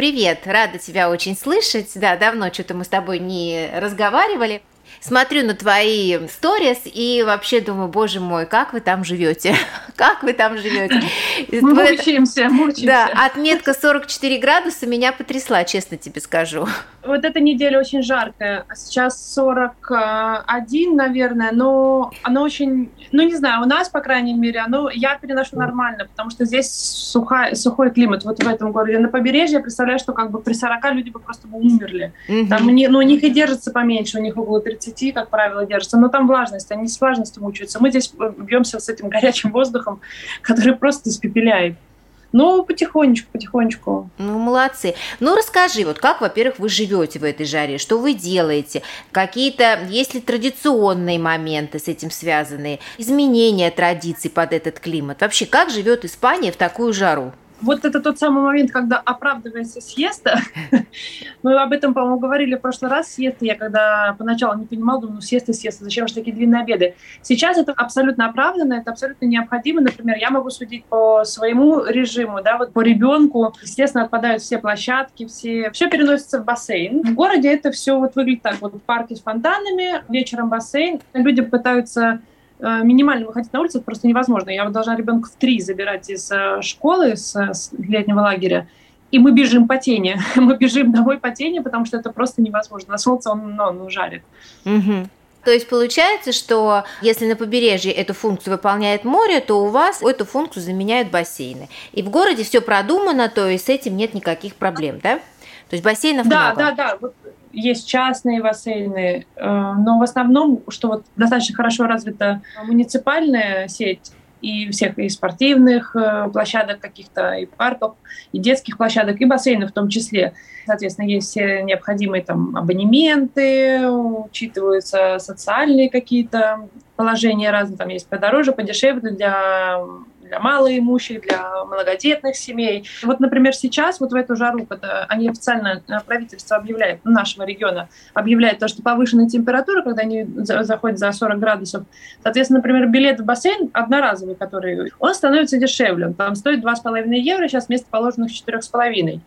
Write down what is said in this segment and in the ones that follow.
привет! Рада тебя очень слышать. Да, давно что-то мы с тобой не разговаривали смотрю на твои сторис и вообще думаю, боже мой, как вы там живете? как вы там живете? Мучаемся, мучаемся. Да, отметка 44 градуса меня потрясла, честно тебе скажу. Вот эта неделя очень жаркая. Сейчас 41, наверное, но оно очень, ну не знаю, у нас, по крайней мере, оно, я переношу нормально, потому что здесь сухая, сухой климат вот в этом городе. На побережье я представляю, что как бы при 40 люди бы просто бы умерли. Угу. Там, ну, у них и держится поменьше, у них около 30, как правило, держится, но там влажность, они с влажностью мучаются. Мы здесь бьемся с этим горячим воздухом, который просто испепеляет. Ну, потихонечку, потихонечку. Ну, молодцы. Ну, расскажи, вот как, во-первых, вы живете в этой жаре, что вы делаете, какие-то, есть ли традиционные моменты с этим связанные, изменения традиций под этот климат? Вообще, как живет Испания в такую жару? Вот это тот самый момент, когда оправдывается съезда. Мы об этом, по-моему, говорили в прошлый раз. Съезд я когда поначалу не понимал, думаю, ну съезд и съезд, зачем же такие длинные обеды? Сейчас это абсолютно оправданно, это абсолютно необходимо. Например, я могу судить по своему режиму, да, вот по ребенку. Естественно, отпадают все площадки, все, все переносится в бассейн. В городе это все вот выглядит так, вот парки с фонтанами, вечером бассейн. Люди пытаются минимально выходить на улицу это просто невозможно. Я должна ребенка в три забирать из э, школы, с, с летнего лагеря, и мы бежим по тени. мы бежим домой по тени, потому что это просто невозможно. На солнце он, ну, ну жарит. Угу. То есть получается, что если на побережье эту функцию выполняет море, то у вас эту функцию заменяют бассейны. И в городе все продумано, то есть с этим нет никаких проблем, да? То есть бассейнов да, много. Да, да, да есть частные бассейны, э, но в основном, что вот достаточно хорошо развита муниципальная сеть и всех и спортивных э, площадок каких-то, и парков, и детских площадок, и бассейнов в том числе. Соответственно, есть все необходимые там абонементы, учитываются социальные какие-то положения разные, там есть подороже, подешевле для для малоимущих, для многодетных семей. Вот, например, сейчас, вот в эту жару, когда они официально, э, правительство объявляет, нашего региона, объявляет то, что повышенная температура, когда они заходят за 40 градусов, соответственно, например, билет в бассейн одноразовый, который, он становится дешевле, он там стоит 2,5 евро, сейчас вместо положенных 4,5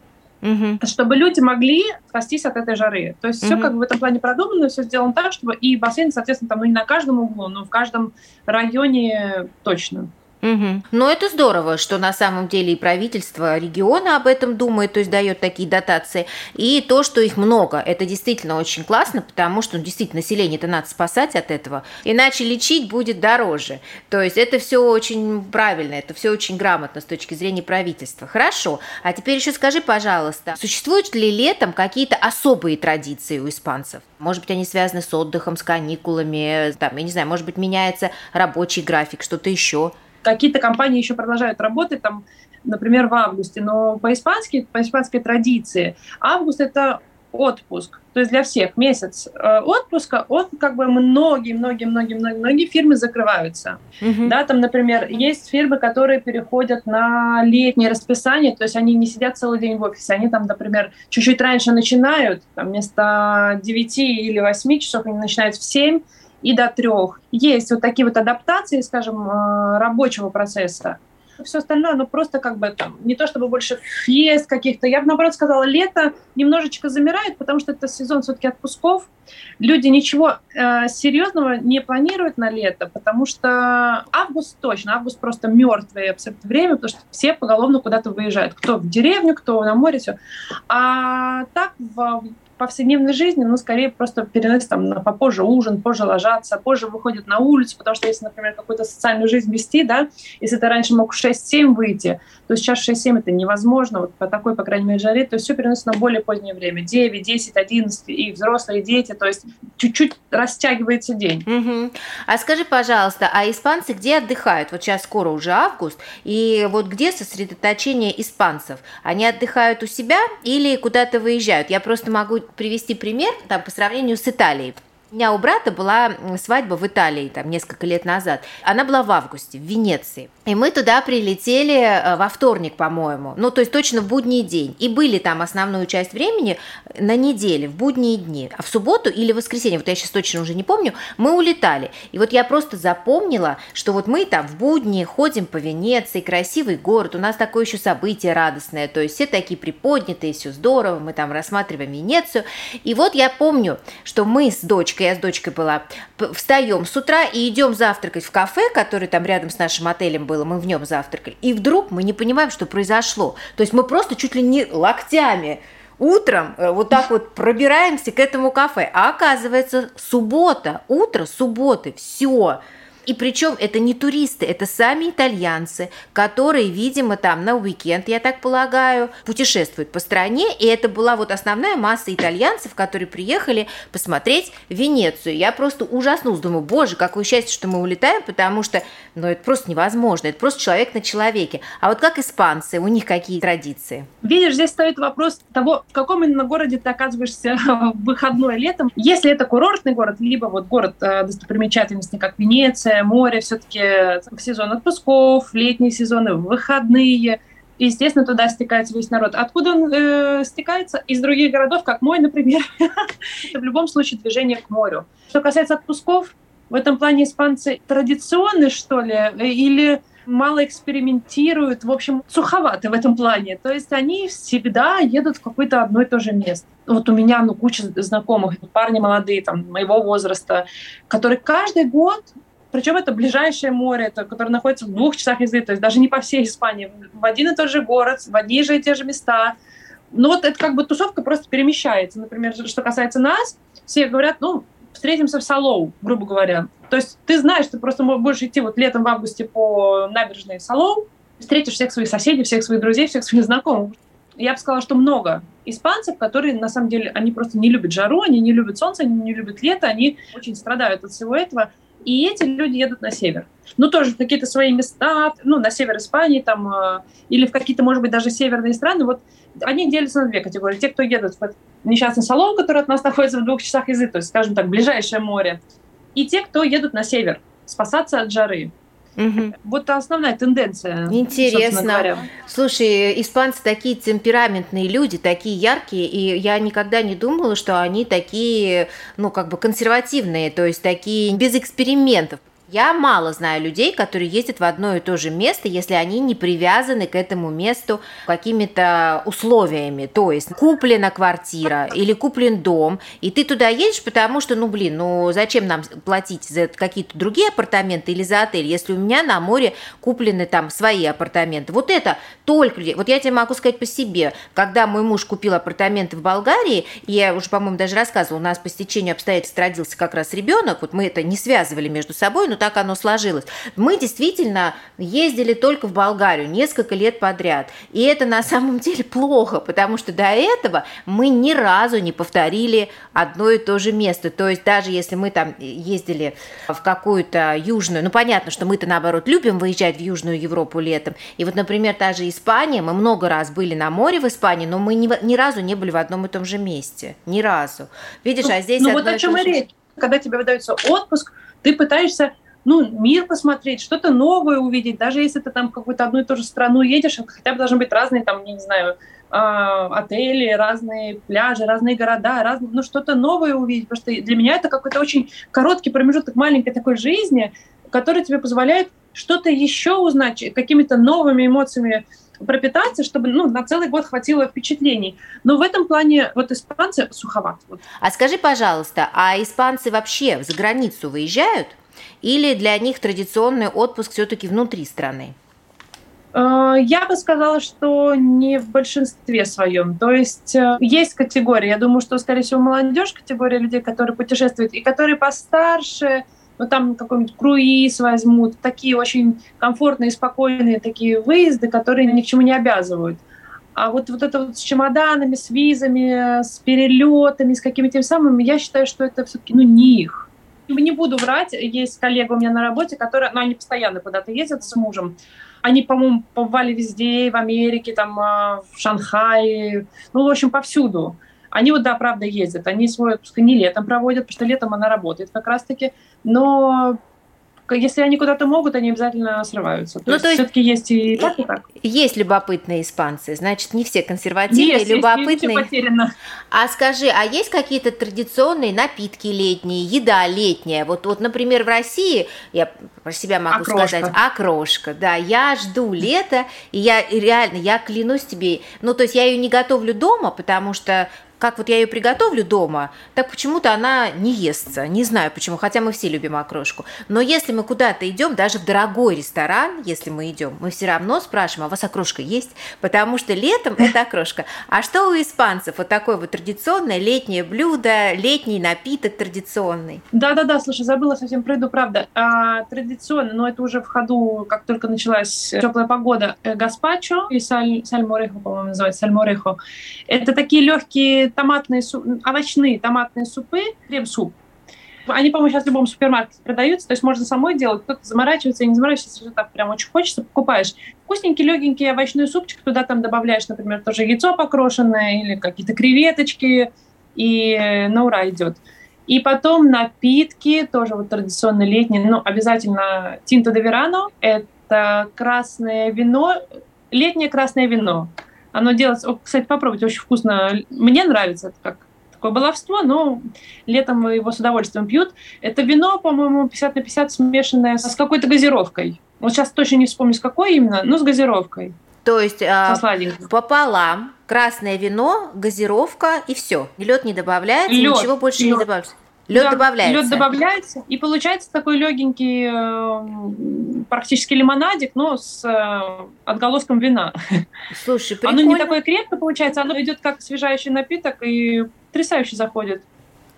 угу. чтобы люди могли спастись от этой жары. То есть угу. все как бы в этом плане продумано, все сделано так, чтобы и бассейн, соответственно, там ну, не на каждом углу, но в каждом районе точно. Угу. Ну, это здорово, что на самом деле и правительство региона об этом думает, то есть дает такие дотации. И то, что их много, это действительно очень классно, потому что ну, действительно население-то надо спасать от этого, иначе лечить будет дороже. То есть это все очень правильно, это все очень грамотно с точки зрения правительства. Хорошо. А теперь еще скажи, пожалуйста, существуют ли летом какие-то особые традиции у испанцев? Может быть, они связаны с отдыхом, с каникулами, там, я не знаю, может быть, меняется рабочий график, что-то еще? Какие-то компании еще продолжают работать, там, например, в августе, но по-испански, по испанской традиции, август это отпуск, то есть для всех месяц э, отпуска, он как бы многие, многие, многие, многие, многие фирмы закрываются. Uh-huh. Да, там, например, есть фирмы, которые переходят на летнее расписание, то есть они не сидят целый день в офисе, они там, например, чуть-чуть раньше начинают, там вместо 9 или 8 часов они начинают в 7, и до трех. Есть вот такие вот адаптации, скажем, э, рабочего процесса. Все остальное, ну просто как бы там, не то чтобы больше фест каких-то. Я бы, наоборот, сказала, лето немножечко замирает, потому что это сезон все-таки отпусков. Люди ничего э, серьезного не планируют на лето, потому что август точно, август просто мертвое абсолютно время, потому что все поголовно куда-то выезжают. Кто в деревню, кто на море, все. А так в повседневной жизни, ну, скорее просто переносят там на попозже ужин, позже ложатся, позже выходят на улицу, потому что если, например, какую-то социальную жизнь вести, да, если ты раньше мог в 6-7 выйти, то сейчас 6-7 это невозможно, вот по такой, по крайней мере, жаре, то есть все переносится на более позднее время, 9, 10, 11, и взрослые, и дети, то есть чуть-чуть растягивается день. Угу. А скажи, пожалуйста, а испанцы где отдыхают? Вот сейчас скоро уже август, и вот где сосредоточение испанцев? Они отдыхают у себя или куда-то выезжают? Я просто могу привести пример там, по сравнению с Италией. У меня у брата была свадьба в Италии там несколько лет назад. Она была в августе в Венеции. И мы туда прилетели э, во вторник, по-моему. Ну, то есть точно в будний день. И были там основную часть времени на неделе, в будние дни. А в субботу или в воскресенье, вот я сейчас точно уже не помню, мы улетали. И вот я просто запомнила, что вот мы там в будни ходим по Венеции, красивый город, у нас такое еще событие радостное. То есть все такие приподнятые, все здорово, мы там рассматриваем Венецию. И вот я помню, что мы с дочкой я с дочкой была, встаем с утра и идем завтракать в кафе, который там рядом с нашим отелем было, мы в нем завтракали. И вдруг мы не понимаем, что произошло. То есть мы просто чуть ли не локтями утром э, вот так вот пробираемся к этому кафе. А оказывается, суббота, утро субботы, все. И причем это не туристы, это сами итальянцы, которые, видимо, там на уикенд, я так полагаю, путешествуют по стране. И это была вот основная масса итальянцев, которые приехали посмотреть Венецию. Я просто ужаснулась, думаю, боже, какое счастье, что мы улетаем, потому что, ну, это просто невозможно, это просто человек на человеке. А вот как испанцы, у них какие традиции? Видишь, здесь стоит вопрос того, в каком именно городе ты оказываешься в выходной летом. Если это курортный город, либо вот город э, достопримечательности, как Венеция, Солнце, море все-таки сезон отпусков, летние сезоны, выходные. И, естественно, туда стекается весь народ. Откуда он э, стекается? Из других городов, как мой, например. Это в любом случае движение к морю. Что касается отпусков, в этом плане испанцы традиционные, что ли, или мало экспериментируют, в общем, суховаты в этом плане. То есть они всегда едут в какое-то одно и то же место. Вот у меня ну, куча знакомых, парни молодые, там, моего возраста, которые каждый год причем это ближайшее море, это, которое находится в двух часах езды, то есть даже не по всей Испании, в один и тот же город, в одни же и те же места. Но вот это как бы тусовка просто перемещается. Например, что касается нас, все говорят, ну, встретимся в Салоу, грубо говоря. То есть ты знаешь, ты просто будешь идти вот летом в августе по набережной Салоу, встретишь всех своих соседей, всех своих друзей, всех своих знакомых. Я бы сказала, что много испанцев, которые на самом деле, они просто не любят жару, они не любят солнце, они не любят лето, они очень страдают от всего этого. И эти люди едут на север. Ну, тоже в какие-то свои места, ну, на север Испании там, э, или в какие-то, может быть, даже северные страны. Вот они делятся на две категории. Те, кто едут в несчастный салон, который от нас находится в двух часах езды, то есть, скажем так, ближайшее море, и те, кто едут на север, спасаться от жары. Угу. Вот основная тенденция. Интересно. Слушай, испанцы такие темпераментные люди, такие яркие, и я никогда не думала, что они такие, ну, как бы консервативные, то есть такие без экспериментов. Я мало знаю людей, которые ездят в одно и то же место, если они не привязаны к этому месту какими-то условиями. То есть куплена квартира или куплен дом, и ты туда едешь, потому что, ну блин, ну зачем нам платить за какие-то другие апартаменты или за отель, если у меня на море куплены там свои апартаменты. Вот это только людей. Вот я тебе могу сказать по себе. Когда мой муж купил апартаменты в Болгарии, я уже, по-моему, даже рассказывала, у нас по стечению обстоятельств родился как раз ребенок, вот мы это не связывали между собой, но так оно сложилось. Мы действительно ездили только в Болгарию несколько лет подряд. И это на самом деле плохо, потому что до этого мы ни разу не повторили одно и то же место. То есть даже если мы там ездили в какую-то южную, ну понятно, что мы-то наоборот любим выезжать в Южную Европу летом. И вот, например, та же Испания, мы много раз были на море в Испании, но мы ни, ни разу не были в одном и том же месте. Ни разу. Видишь, ну, а здесь... Ну вот о чем и речь. Когда тебе выдается отпуск, ты пытаешься ну, мир посмотреть, что-то новое увидеть, даже если ты там в какую-то одну и ту же страну едешь, хотя бы должны быть разные, там, не знаю, а, отели, разные пляжи, разные города, разные, ну, что-то новое увидеть, потому что для меня это какой-то очень короткий промежуток маленькой такой жизни, который тебе позволяет что-то еще узнать, какими-то новыми эмоциями пропитаться, чтобы ну, на целый год хватило впечатлений. Но в этом плане вот испанцы суховат. Вот. А скажи, пожалуйста, а испанцы вообще за границу выезжают? Или для них традиционный отпуск все-таки внутри страны? Э, я бы сказала, что не в большинстве своем. То есть э, есть категория, я думаю, что, скорее всего, молодежь, категория людей, которые путешествуют, и которые постарше, ну там какой-нибудь круиз возьмут, такие очень комфортные, спокойные такие выезды, которые ни к чему не обязывают. А вот, вот это вот с чемоданами, с визами, с перелетами, с какими-то самыми, я считаю, что это все-таки ну, не их. Не буду врать, есть коллега у меня на работе, которая, ну, они постоянно куда-то ездят с мужем. Они, по-моему, побывали везде, в Америке, там, а, в Шанхае, ну, в общем, повсюду. Они вот, да, правда, ездят. Они свой отпуск не летом проводят, потому что летом она работает как раз-таки. Но если они куда-то могут, они обязательно срываются. То ну, есть, то есть все-таки есть и так, и так. Есть любопытные испанцы, значит, не все консервативные, есть, любопытные. Есть, потеряно. А скажи, а есть какие-то традиционные напитки летние, еда летняя? Вот, вот, например, в России, я про себя могу окрошка. сказать, окрошка, да, я жду лета, и я реально, я клянусь тебе, ну, то есть я ее не готовлю дома, потому что как вот я ее приготовлю дома, так почему-то она не естся. Не знаю почему, хотя мы все любим окрошку. Но если мы куда-то идем, даже в дорогой ресторан, если мы идем, мы все равно спрашиваем, а у вас окрошка есть? Потому что летом это окрошка. А что у испанцев? Вот такое вот традиционное летнее блюдо, летний напиток традиционный. Да-да-да, слушай, забыла совсем про правда. А, традиционно, но это уже в ходу, как только началась теплая погода, э, гаспачо и саль, сальморехо, по-моему, называется, сальморехо. Это такие легкие томатные, овощные томатные супы, крем-суп. Они, по-моему, сейчас в любом супермаркете продаются, то есть можно самой делать, кто-то заморачивается и не заморачивается, если так прям очень хочется, покупаешь. Вкусненький, легенький овощной супчик, туда там добавляешь, например, тоже яйцо покрошенное или какие-то креветочки, и на ура идет. И потом напитки, тоже вот традиционно летние, ну, обязательно Тинто де Верано, это красное вино, летнее красное вино. Оно делается, о, кстати, попробуйте, очень вкусно. Мне нравится это как такое баловство, но летом его с удовольствием пьют. Это вино, по-моему, 50 на 50 смешанное с какой-то газировкой. Вот сейчас точно не вспомню, с какой именно, но с газировкой. То есть а, пополам красное вино, газировка и все. Лед не добавляется, лед, ничего больше лед. не добавляется. Лед добавляется. Лед добавляется, и получается такой легенький, э, практически лимонадик, но с э, отголоском вина. Слушай, прикольно. Оно не такое крепкое получается, оно идет как освежающий напиток и потрясающе заходит.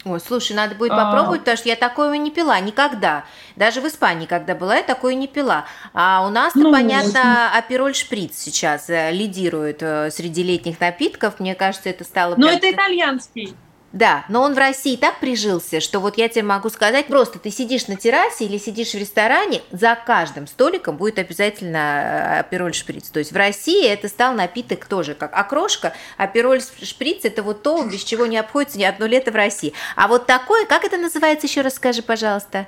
Ой, слушай, надо будет а. попробовать, а... потому что я такого не пила никогда. Даже в Испании, когда была, я такое не пила. А у нас-то, ну, понятно, очень... апероль шприц сейчас э, лидирует среди летних напитков. Мне кажется, это стало... Но это итальянский. Да, но он в России так прижился, что вот я тебе могу сказать, просто ты сидишь на террасе или сидишь в ресторане, за каждым столиком будет обязательно э, апероль шприц. То есть в России это стал напиток тоже как окрошка, апероль шприц это вот то, без чего не обходится ни одно лето в России. А вот такое, как это называется, еще раз скажи, пожалуйста.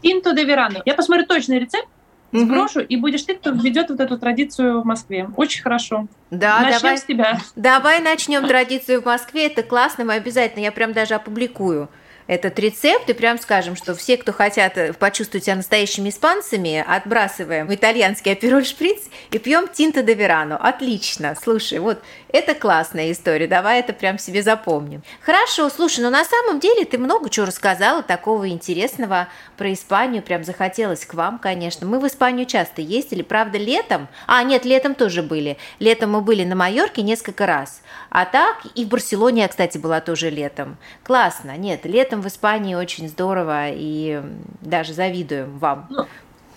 Инто де верано. Я посмотрю точный рецепт, сброшу, угу. и будешь ты, кто ведет вот эту традицию в Москве. Очень хорошо. Да, начнем давай, с тебя. Давай начнем традицию в Москве. Это классно, мы обязательно, я прям даже опубликую этот рецепт и прям скажем, что все, кто хотят э, почувствовать себя настоящими испанцами, отбрасываем итальянский апероль шприц и пьем тинто де верано. Отлично. Слушай, вот это классная история. Давай это прям себе запомним. Хорошо, слушай, но на самом деле ты много чего рассказала такого интересного про Испанию. Прям захотелось к вам, конечно. Мы в Испанию часто ездили, правда, летом. А, нет, летом тоже были. Летом мы были на Майорке несколько раз. А так и в Барселоне я, кстати, была тоже летом. Классно. Нет, летом этом в Испании очень здорово и даже завидуем вам.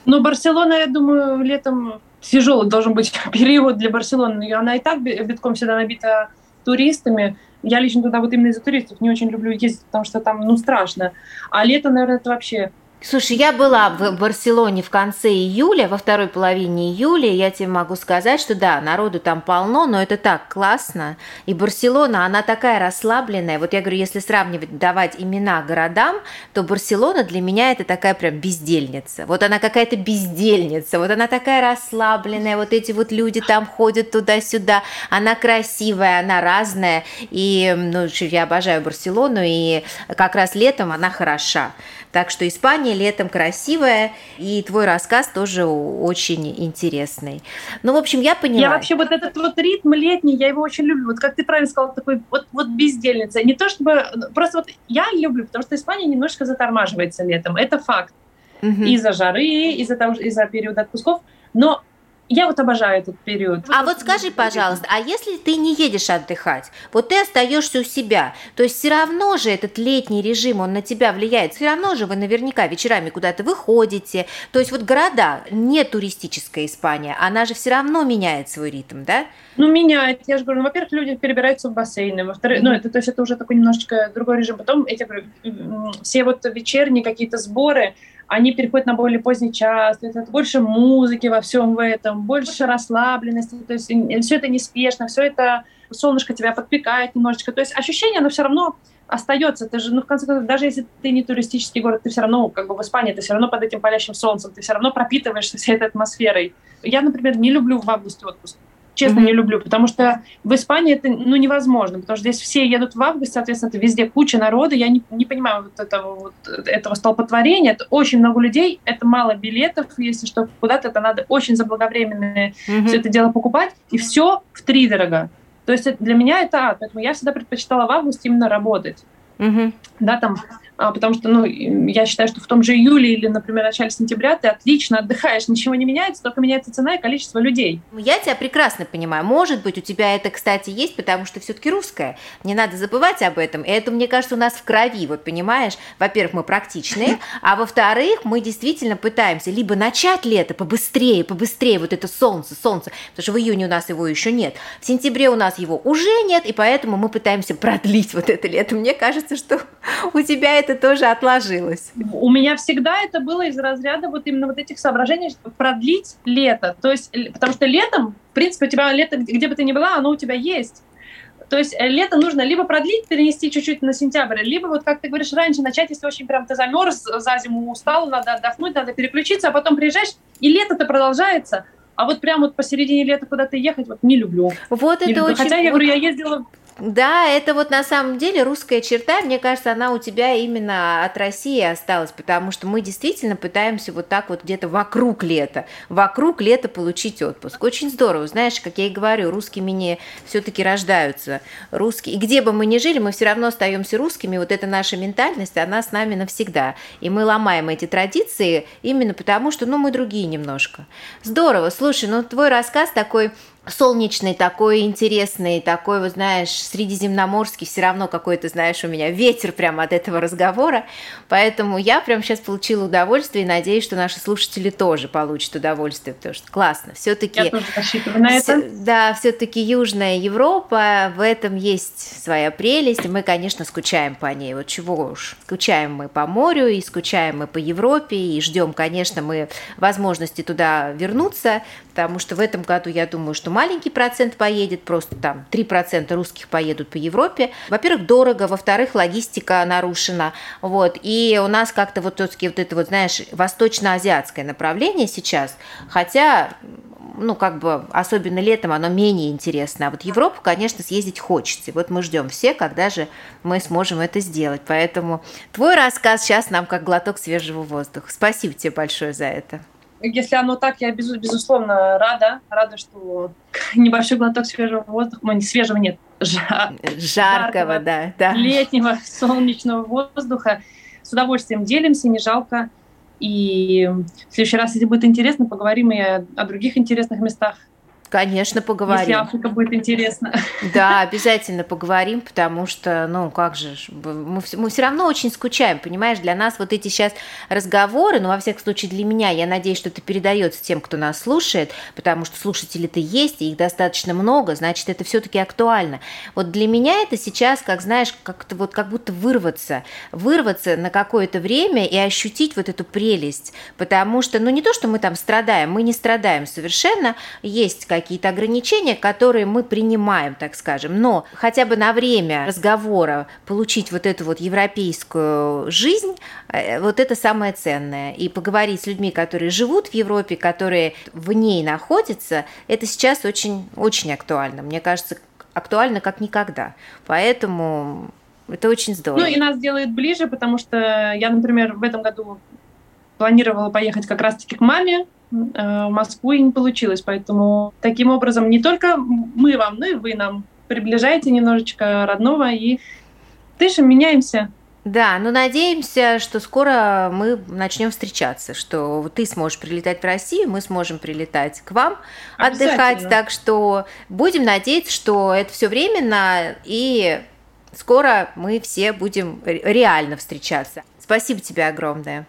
Ну, Барселона, я думаю, летом тяжелый должен быть период для Барселоны. Она и так битком всегда набита туристами. Я лично туда вот именно из-за туристов не очень люблю ездить, потому что там, ну, страшно. А лето, наверное, это вообще Слушай, я была в Барселоне в конце июля, во второй половине июля, я тебе могу сказать, что да, народу там полно, но это так классно. И Барселона, она такая расслабленная. Вот я говорю, если сравнивать, давать имена городам, то Барселона для меня это такая прям бездельница. Вот она какая-то бездельница, вот она такая расслабленная, вот эти вот люди там ходят туда-сюда, она красивая, она разная. И ну, я обожаю Барселону, и как раз летом она хороша. Так что Испания летом красивая, и твой рассказ тоже очень интересный. Ну, в общем, я поняла. Я вообще вот этот вот ритм летний, я его очень люблю. Вот как ты правильно сказала, такой вот, вот бездельница. Не то чтобы... Просто вот я люблю, потому что Испания немножко затормаживается летом. Это факт. Угу. Из-за жары, из-за того, из-за периода отпусков. Но я вот обожаю этот период. А вот скажи, пожалуйста, а если ты не едешь отдыхать, вот ты остаешься у себя, то есть все равно же этот летний режим, он на тебя влияет, все равно же вы наверняка вечерами куда-то выходите, то есть вот города, не туристическая Испания, она же все равно меняет свой ритм, да? Ну, меняет, я же говорю, ну, во-первых, люди перебираются в бассейны, во-вторых, ну, это, то есть это уже такой немножечко другой режим, потом эти, все вот вечерние какие-то сборы, они переходят на более поздний час, это больше музыки во всем в этом, больше расслабленности, то есть все это неспешно, все это солнышко тебя подпекает немножечко, то есть ощущение, оно все равно остается. Ты же, ну, в конце концов, даже если ты не туристический город, ты все равно, как бы в Испании, ты все равно под этим палящим солнцем, ты все равно пропитываешься всей этой атмосферой. Я, например, не люблю в августе отпуск честно, mm-hmm. не люблю, потому что в Испании это ну, невозможно, потому что здесь все едут в август, соответственно, это везде куча народа, я не, не понимаю вот этого, вот этого столпотворения, это очень много людей, это мало билетов, если что, куда-то это надо очень заблаговременно mm-hmm. все это дело покупать, и все в три дорого. То есть для меня это ад, поэтому я всегда предпочитала в августе именно работать. Mm-hmm. Да, там потому что, ну, я считаю, что в том же июле или, например, начале сентября ты отлично отдыхаешь, ничего не меняется, только меняется цена и количество людей. Ну, я тебя прекрасно понимаю. Может быть, у тебя это, кстати, есть, потому что все-таки русская. Не надо забывать об этом. И это, мне кажется, у нас в крови, вот понимаешь? Во-первых, мы практичные, а во-вторых, мы действительно пытаемся либо начать лето побыстрее, побыстрее, вот это солнце, солнце, потому что в июне у нас его еще нет, в сентябре у нас его уже нет, и поэтому мы пытаемся продлить вот это лето. Мне кажется, что у тебя это тоже отложилось? У меня всегда это было из разряда вот именно вот этих соображений, чтобы продлить лето. То есть, потому что летом, в принципе, у тебя лето, где бы ты ни была, оно у тебя есть. То есть э, лето нужно либо продлить, перенести чуть-чуть на сентябрь, либо, вот как ты говоришь, раньше начать, если очень прям ты замерз, за зиму устал, надо отдохнуть, надо переключиться, а потом приезжаешь, и лето-то продолжается. А вот прям вот посередине лета куда-то ехать вот не люблю. Вот не это люблю. очень... Хотя я говорю, я ездила да, это вот на самом деле русская черта, мне кажется, она у тебя именно от России осталась, потому что мы действительно пытаемся вот так вот где-то вокруг лета, вокруг лета получить отпуск. Очень здорово, знаешь, как я и говорю, русскими не все-таки рождаются, русские. И где бы мы ни жили, мы все равно остаемся русскими, вот эта наша ментальность, она с нами навсегда. И мы ломаем эти традиции именно потому, что, ну, мы другие немножко. Здорово, слушай, ну, твой рассказ такой солнечный, такой интересный, такой, вот знаешь, средиземноморский, все равно какой-то, знаешь, у меня ветер прямо от этого разговора, поэтому я прям сейчас получила удовольствие и надеюсь, что наши слушатели тоже получат удовольствие, потому что классно. Все-таки, я тоже рассчитываю на это. Да, все-таки Южная Европа, в этом есть своя прелесть, и мы, конечно, скучаем по ней. Вот чего уж, скучаем мы по морю, и скучаем мы по Европе, и ждем, конечно, мы возможности туда вернуться, потому что в этом году, я думаю, что маленький процент поедет, просто там 3% русских поедут по Европе. Во-первых, дорого, во-вторых, логистика нарушена, вот, и у нас как-то вот все-таки вот это вот, знаешь, восточно-азиатское направление сейчас, хотя ну, как бы, особенно летом оно менее интересно. А вот Европу, конечно, съездить хочется. Вот мы ждем все, когда же мы сможем это сделать. Поэтому твой рассказ сейчас нам как глоток свежего воздуха. Спасибо тебе большое за это если оно так, я без, безусловно рада, рада, что небольшой глоток свежего воздуха, ну не свежего нет, жар, жаркого, жаркого да, да, летнего солнечного воздуха. С удовольствием делимся, не жалко. И в следующий раз, если будет интересно, поговорим и о, о других интересных местах Конечно, поговорим. Если Африка будет интересно. Да, обязательно поговорим, потому что, ну, как же, мы, мы все равно очень скучаем, понимаешь, для нас вот эти сейчас разговоры, ну, во всяком случае, для меня, я надеюсь, что это передается тем, кто нас слушает, потому что слушатели-то есть, и их достаточно много, значит, это все-таки актуально. Вот для меня это сейчас, как знаешь, как-то вот как будто вырваться, вырваться на какое-то время и ощутить вот эту прелесть, потому что, ну, не то, что мы там страдаем, мы не страдаем совершенно, есть какие-то ограничения, которые мы принимаем, так скажем. Но хотя бы на время разговора получить вот эту вот европейскую жизнь, э, вот это самое ценное. И поговорить с людьми, которые живут в Европе, которые в ней находятся, это сейчас очень, очень актуально. Мне кажется, актуально как никогда. Поэтому это очень здорово. Ну и нас делает ближе, потому что я, например, в этом году планировала поехать как раз-таки к маме, Э, в Москву и не получилось. Поэтому таким образом не только мы вам, но и вы нам приближаете немножечко родного и дышим, меняемся. Да, но надеемся, что скоро мы начнем встречаться, что ты сможешь прилетать в Россию, мы сможем прилетать к вам отдыхать. Так что будем надеяться, что это все временно и скоро мы все будем реально встречаться. Спасибо тебе огромное.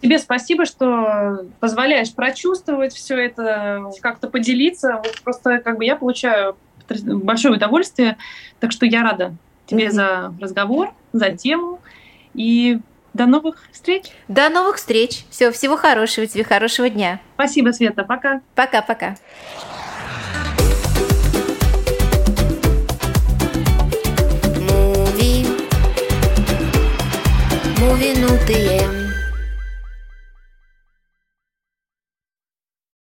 Тебе спасибо, что позволяешь прочувствовать все это, как-то поделиться. Вот просто как бы я получаю большое удовольствие, так что я рада тебе mm-hmm. за разговор, за тему и до новых встреч. До новых встреч. Все, всего хорошего тебе, хорошего дня. Спасибо, Света. Пока. Пока-пока. Мувинутые. Муви